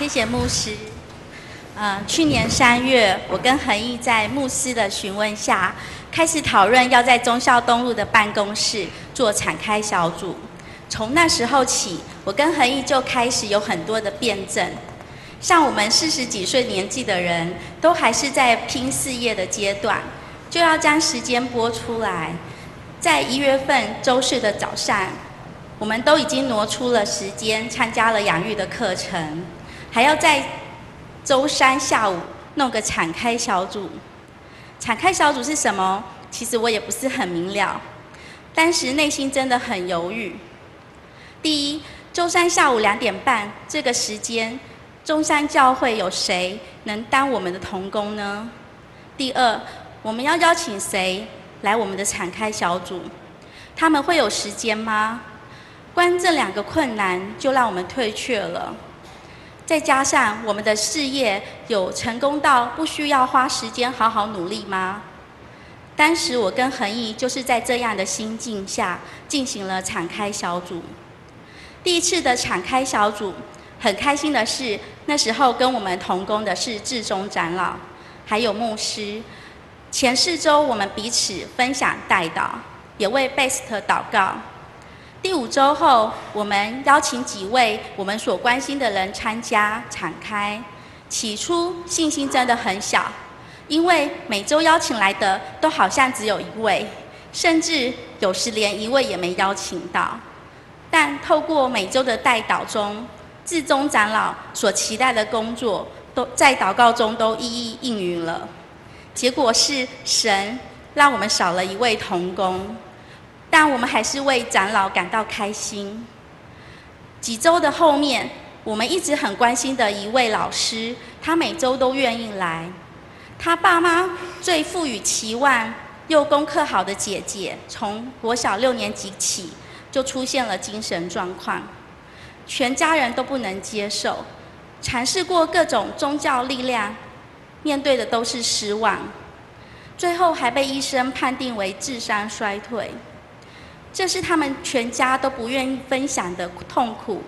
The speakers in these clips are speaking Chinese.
谢谢牧师。嗯，去年三月，我跟恒毅在牧师的询问下，开始讨论要在忠孝东路的办公室做敞开小组。从那时候起，我跟恒毅就开始有很多的辩证。像我们四十几岁年纪的人，都还是在拼事业的阶段，就要将时间拨出来，在一月份周四的早上。我们都已经挪出了时间，参加了养育的课程，还要在周三下午弄个产开小组。产开小组是什么？其实我也不是很明了，当时内心真的很犹豫。第一，周三下午两点半这个时间，中山教会有谁能当我们的童工呢？第二，我们要邀请谁来我们的产开小组？他们会有时间吗？光这两个困难就让我们退却了，再加上我们的事业有成功到不需要花时间好好努力吗？当时我跟恒毅就是在这样的心境下进行了敞开小组。第一次的敞开小组，很开心的是那时候跟我们同工的是志忠长老，还有牧师。前四周我们彼此分享带导，也为 Best 祷告。第五周后，我们邀请几位我们所关心的人参加敞开。起初信心真的很小，因为每周邀请来的都好像只有一位，甚至有时连一位也没邀请到。但透过每周的代祷中，志忠长老所期待的工作，都在祷告中都一一应允了。结果是神让我们少了一位同工。但我们还是为长老感到开心。几周的后面，我们一直很关心的一位老师，他每周都愿意来。他爸妈最富予期望又功课好的姐姐，从国小六年级起就出现了精神状况，全家人都不能接受。尝试过各种宗教力量，面对的都是失望，最后还被医生判定为智商衰退。这是他们全家都不愿意分享的痛苦。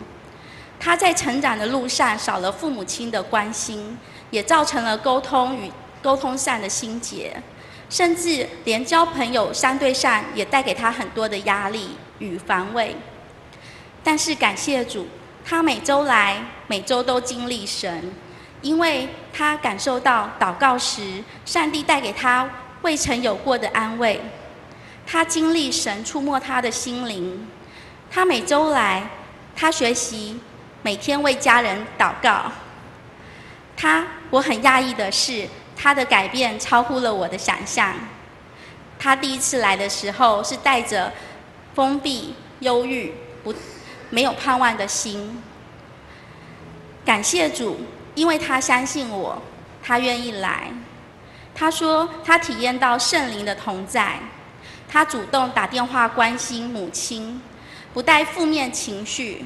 他在成长的路上少了父母亲的关心，也造成了沟通与沟通上的心结，甚至连交朋友相对上也带给他很多的压力与防卫。但是感谢主，他每周来，每周都经历神，因为他感受到祷告时，上帝带给他未曾有过的安慰。他经历神触摸他的心灵，他每周来，他学习每天为家人祷告。他，我很讶异的是，他的改变超乎了我的想象。他第一次来的时候是带着封闭、忧郁、不没有盼望的心。感谢主，因为他相信我，他愿意来。他说他体验到圣灵的同在。他主动打电话关心母亲，不带负面情绪，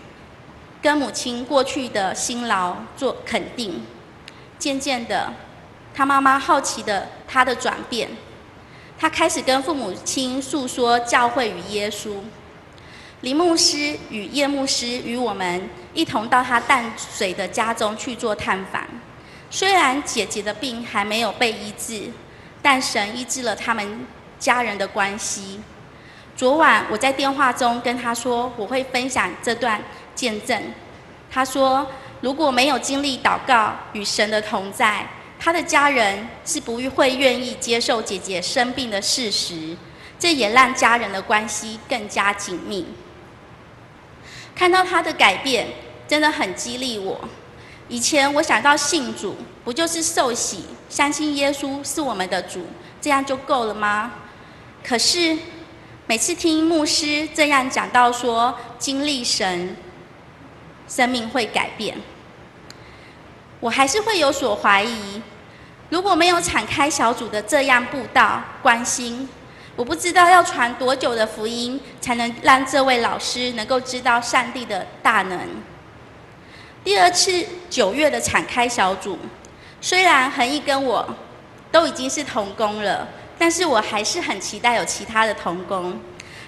跟母亲过去的辛劳做肯定。渐渐的，他妈妈好奇的他的转变，他开始跟父母亲诉说教会与耶稣。林牧师与叶牧师与我们一同到他淡水的家中去做探访。虽然姐姐的病还没有被医治，但神医治了他们。家人的关系。昨晚我在电话中跟他说，我会分享这段见证。他说，如果没有经历祷告与神的同在，他的家人是不会愿意接受姐姐生病的事实。这也让家人的关系更加紧密。看到他的改变，真的很激励我。以前我想到信主，不就是受洗，相信耶稣是我们的主，这样就够了吗？可是，每次听牧师这样讲到说经历神，生命会改变，我还是会有所怀疑。如果没有敞开小组的这样布道关心，我不知道要传多久的福音，才能让这位老师能够知道上帝的大能。第二次九月的敞开小组，虽然恒毅跟我都已经是同工了。但是我还是很期待有其他的同工，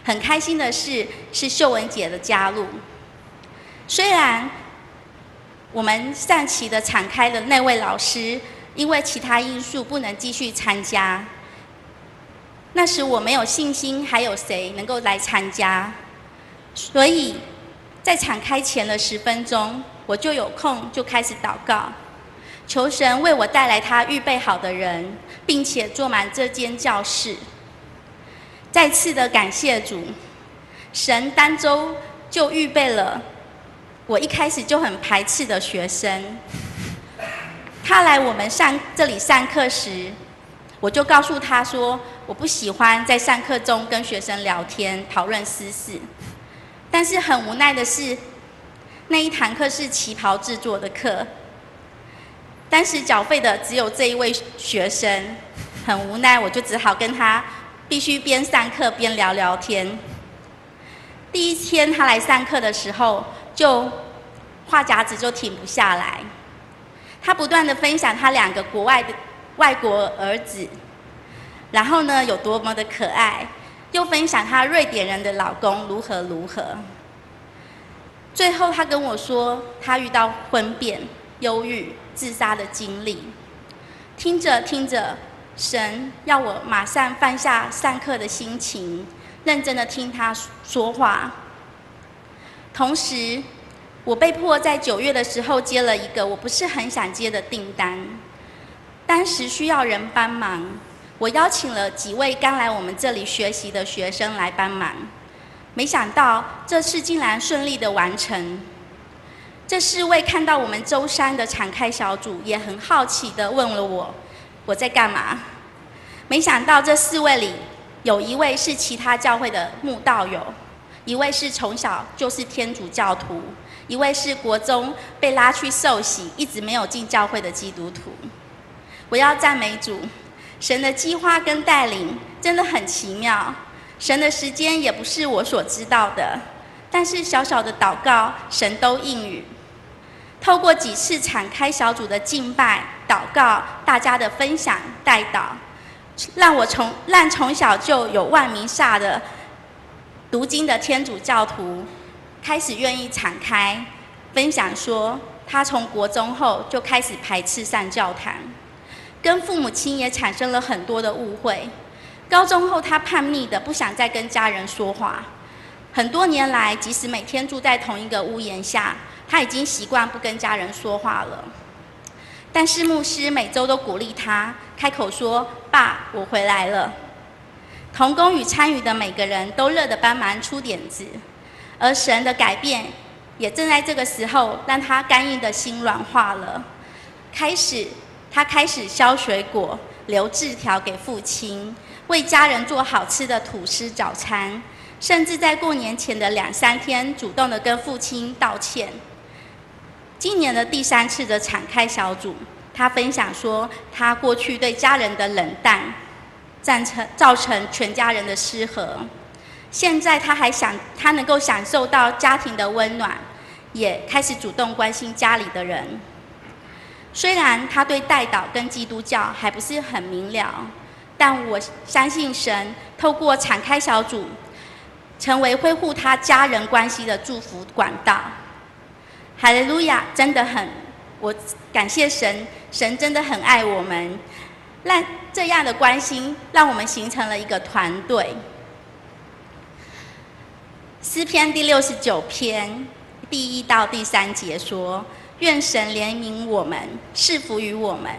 很开心的是是秀文姐的加入。虽然我们上期的敞开的那位老师，因为其他因素不能继续参加。那时我没有信心，还有谁能够来参加？所以在敞开前的十分钟，我就有空就开始祷告，求神为我带来他预备好的人，并且坐满这间教室。再次的感谢主，神当周就预备了我一开始就很排斥的学生。他来我们上这里上课时，我就告诉他说，我不喜欢在上课中跟学生聊天讨论私事。但是很无奈的是，那一堂课是旗袍制作的课，当时缴费的只有这一位学生，很无奈，我就只好跟他必须边上课边聊聊天。第一天他来上课的时候，就话匣子就停不下来，他不断的分享他两个国外的外国儿子，然后呢有多么的可爱。又分享他瑞典人的老公如何如何。最后，他跟我说，他遇到婚变、忧郁、自杀的经历。听着听着，神要我马上放下上课的心情，认真的听他说话。同时，我被迫在九月的时候接了一个我不是很想接的订单，当时需要人帮忙。我邀请了几位刚来我们这里学习的学生来帮忙，没想到这次竟然顺利的完成。这四位看到我们周三的敞开小组，也很好奇的问了我，我在干嘛？没想到这四位里，有一位是其他教会的慕道友，一位是从小就是天主教徒，一位是国中被拉去受洗，一直没有进教会的基督徒。我要赞美主。神的计划跟带领真的很奇妙，神的时间也不是我所知道的，但是小小的祷告，神都应允。透过几次敞开小组的敬拜、祷告，大家的分享、带祷，让我从让从小就有万名煞的读经的天主教徒，开始愿意敞开分享说，他从国中后就开始排斥上教堂。跟父母亲也产生了很多的误会。高中后，他叛逆的不想再跟家人说话。很多年来，即使每天住在同一个屋檐下，他已经习惯不跟家人说话了。但是牧师每周都鼓励他，开口说：“爸，我回来了。”同工与参与的每个人都乐得帮忙出点子，而神的改变也正在这个时候让他干硬的心软化了，开始。他开始削水果，留字条给父亲，为家人做好吃的吐司早餐，甚至在过年前的两三天，主动的跟父亲道歉。今年的第三次的敞开小组，他分享说，他过去对家人的冷淡，造成造成全家人的失和。现在他还想，他能够享受到家庭的温暖，也开始主动关心家里的人。虽然他对代祷跟基督教还不是很明了，但我相信神透过敞开小组，成为恢复他家人关系的祝福管道。哈利路亚！真的很，我感谢神，神真的很爱我们，让这样的关心让我们形成了一个团队。诗篇第六十九篇第一到第三节说。愿神怜悯我们，赐福于我们，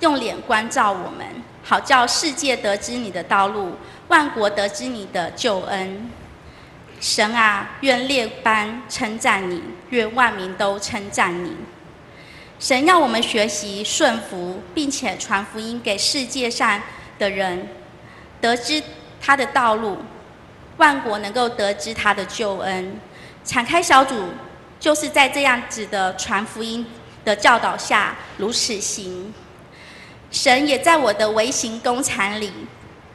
用脸关照我们，好叫世界得知你的道路，万国得知你的救恩。神啊，愿列班称赞你，愿万民都称赞你。神要我们学习顺服，并且传福音给世界上的人，得知他的道路，万国能够得知他的救恩。敞开小组。就是在这样子的传福音的教导下，如此行。神也在我的微型工厂里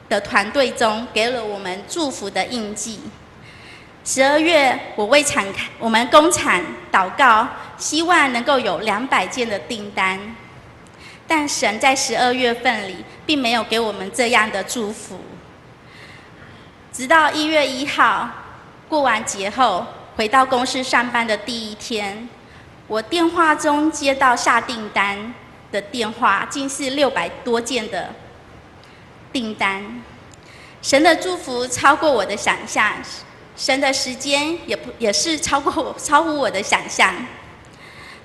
的团队中，给了我们祝福的印记。十二月，我为敞开我们工厂祷告，希望能够有两百件的订单。但神在十二月份里，并没有给我们这样的祝福。直到一月一号过完节后。回到公司上班的第一天，我电话中接到下订单的电话，竟是六百多件的订单。神的祝福超过我的想象，神的时间也不也是超过超乎我的想象。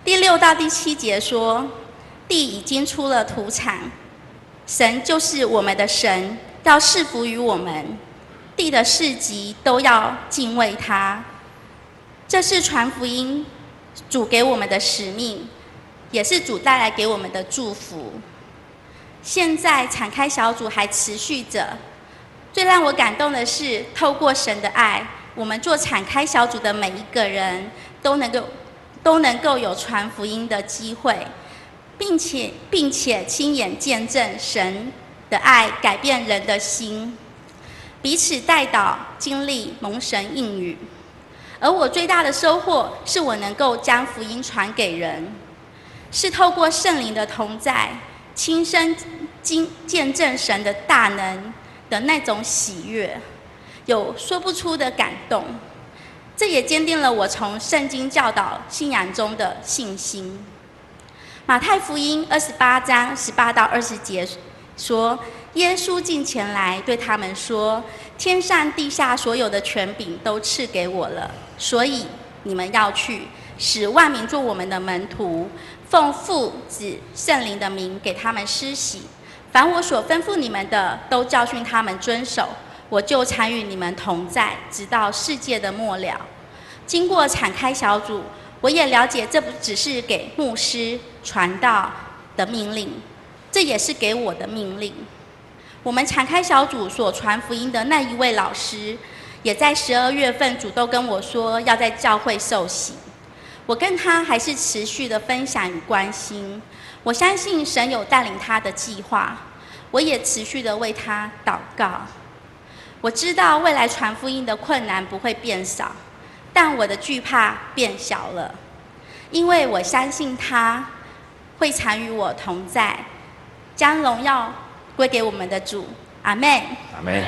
第六到第七节说，地已经出了土产，神就是我们的神，要赐福于我们，地的四极都要敬畏他。这是传福音主给我们的使命，也是主带来给我们的祝福。现在敞开小组还持续着。最让我感动的是，透过神的爱，我们做敞开小组的每一个人都能够都能够有传福音的机会，并且并且亲眼见证神的爱改变人的心，彼此代祷，经历蒙神应许。而我最大的收获是我能够将福音传给人，是透过圣灵的同在，亲身经见证神的大能。的那种喜悦，有说不出的感动，这也坚定了我从圣经教导信仰中的信心。马太福音二十八章十八到二十节说，耶稣进前来对他们说：“天上地下所有的权柄都赐给我了，所以你们要去，使万民做我们的门徒，奉父子圣灵的名给他们施洗。”凡我所吩咐你们的，都教训他们遵守。我就常与你们同在，直到世界的末了。经过敞开小组，我也了解，这不只是给牧师传道的命令，这也是给我的命令。我们敞开小组所传福音的那一位老师，也在十二月份主动跟我说要在教会受洗。我跟他还是持续的分享与关心。我相信神有带领他的计划，我也持续的为他祷告。我知道未来传福音的困难不会变少，但我的惧怕变小了，因为我相信他会常与我同在，将荣耀归给我们的主。阿妹。阿妹。